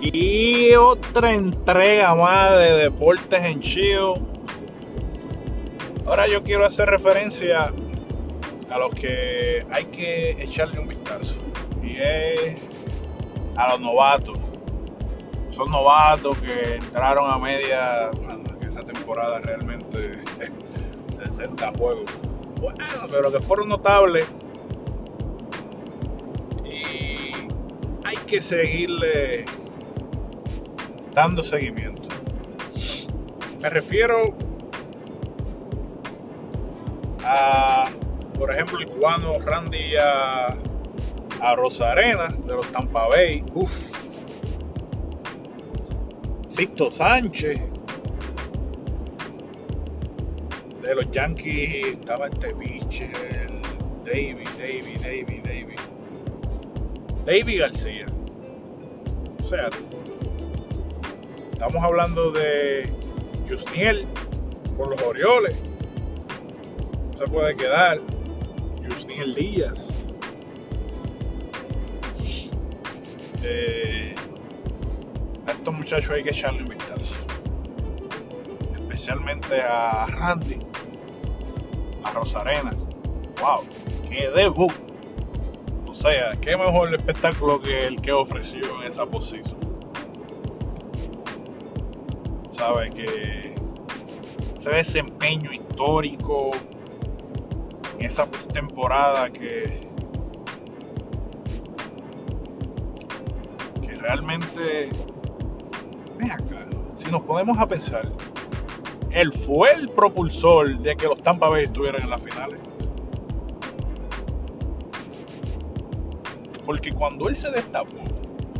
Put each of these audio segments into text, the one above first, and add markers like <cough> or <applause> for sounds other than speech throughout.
Y otra entrega más de Deportes en Chio. Ahora yo quiero hacer referencia a los que hay que echarle un vistazo. Y es a los novatos. Son novatos que entraron a media. Esa temporada realmente <laughs> 60 juegos. Bueno, pero que fueron notables. Y hay que seguirle dando seguimiento. Me refiero a, por ejemplo, el cubano Randy a, a Rosarena de los Tampa Bay. Uf. Sisto Sánchez. De los Yankees estaba este pitcher. David, David, David, David. David García. O sea, estamos hablando de Jusniel con los Orioles. Se puede quedar. Jusniel Díaz. Eh, a estos muchachos hay que echarle un vistazo. Especialmente a Randy, a Rosarena. ¡Wow! ¡Qué debut! O sea, qué mejor espectáculo que el que ofreció en esa posición. Sabe que ese desempeño histórico en esa temporada que que realmente ven acá si nos ponemos a pensar él fue el propulsor de que los Tampa Bay estuvieran en las finales. Porque cuando él se destapó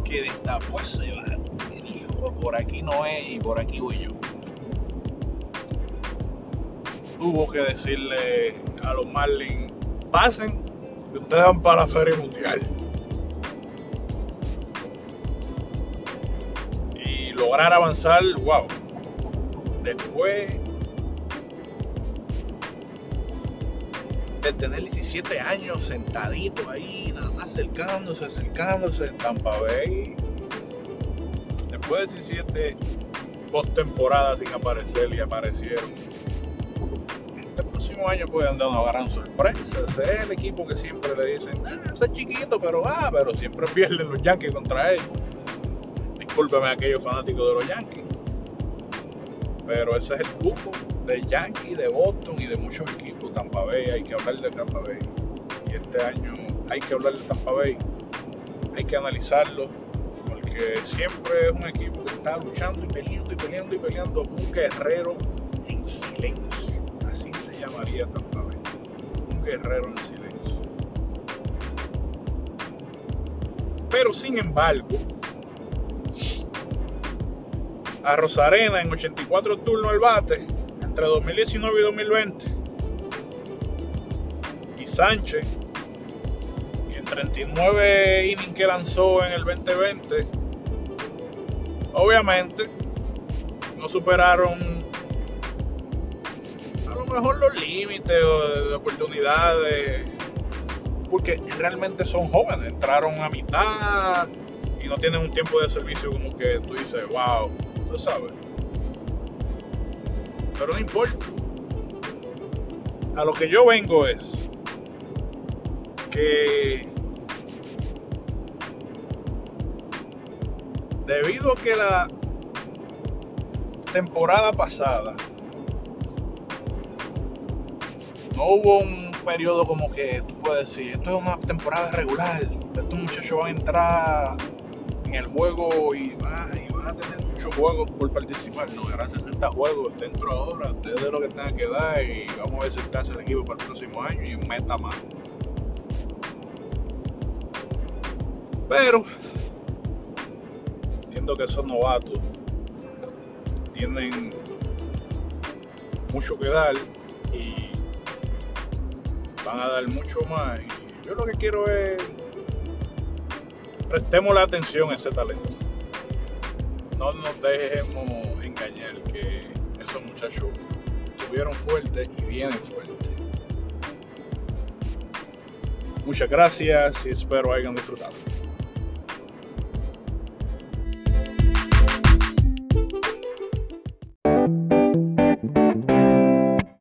que destapó ese dijo por aquí no es y por aquí voy yo tuvo que decirle a los Marlins, pasen, que ustedes van para la Serie Mundial. Y lograr avanzar, wow. Después de tener 17 años sentadito ahí, nada más acercándose, acercándose, Tampa Bay. De 17 postemporadas sin aparecer y aparecieron este próximo año pueden dar una gran sorpresa. Ese es el equipo que siempre le dicen, ah, es chiquito, pero ah, pero siempre pierden los Yankees contra él. Discúlpeme a aquellos fanáticos de los Yankees. Pero ese es el grupo de Yankees, de Boston y de muchos equipos. Tampa Bay, hay que hablar de Tampa Bay. Y este año hay que hablar de Tampa Bay. Hay que analizarlo. Porque siempre es un equipo que está luchando y peleando y peleando y peleando. Un guerrero en silencio así se llamaría Tampa Bay. Un guerrero en silencio. Pero sin embargo, a Rosarena en 84 turnos al bate entre 2019 y 2020. Y Sánchez, que en 39 innings que lanzó en el 2020, obviamente no superaron mejor los límites de oportunidades, porque realmente son jóvenes, entraron a mitad y no tienen un tiempo de servicio como que tú dices, wow, tú sabes. Pero no importa. A lo que yo vengo es que debido a que la temporada pasada no hubo un periodo como que tú puedes decir, esto es una temporada regular, estos muchachos van a entrar en el juego y, va, y van a tener muchos juegos por participar. No, eran 60 juegos dentro ahora, ustedes de lo que tengan que dar y vamos a ver si está el equipo para el próximo año y meta más. Pero que esos novatos tienen mucho que dar y van a dar mucho más. Y yo lo que quiero es prestemos la atención a ese talento. No nos dejemos engañar que esos muchachos estuvieron fuertes y vienen fuertes. Muchas gracias y espero hayan disfrutado.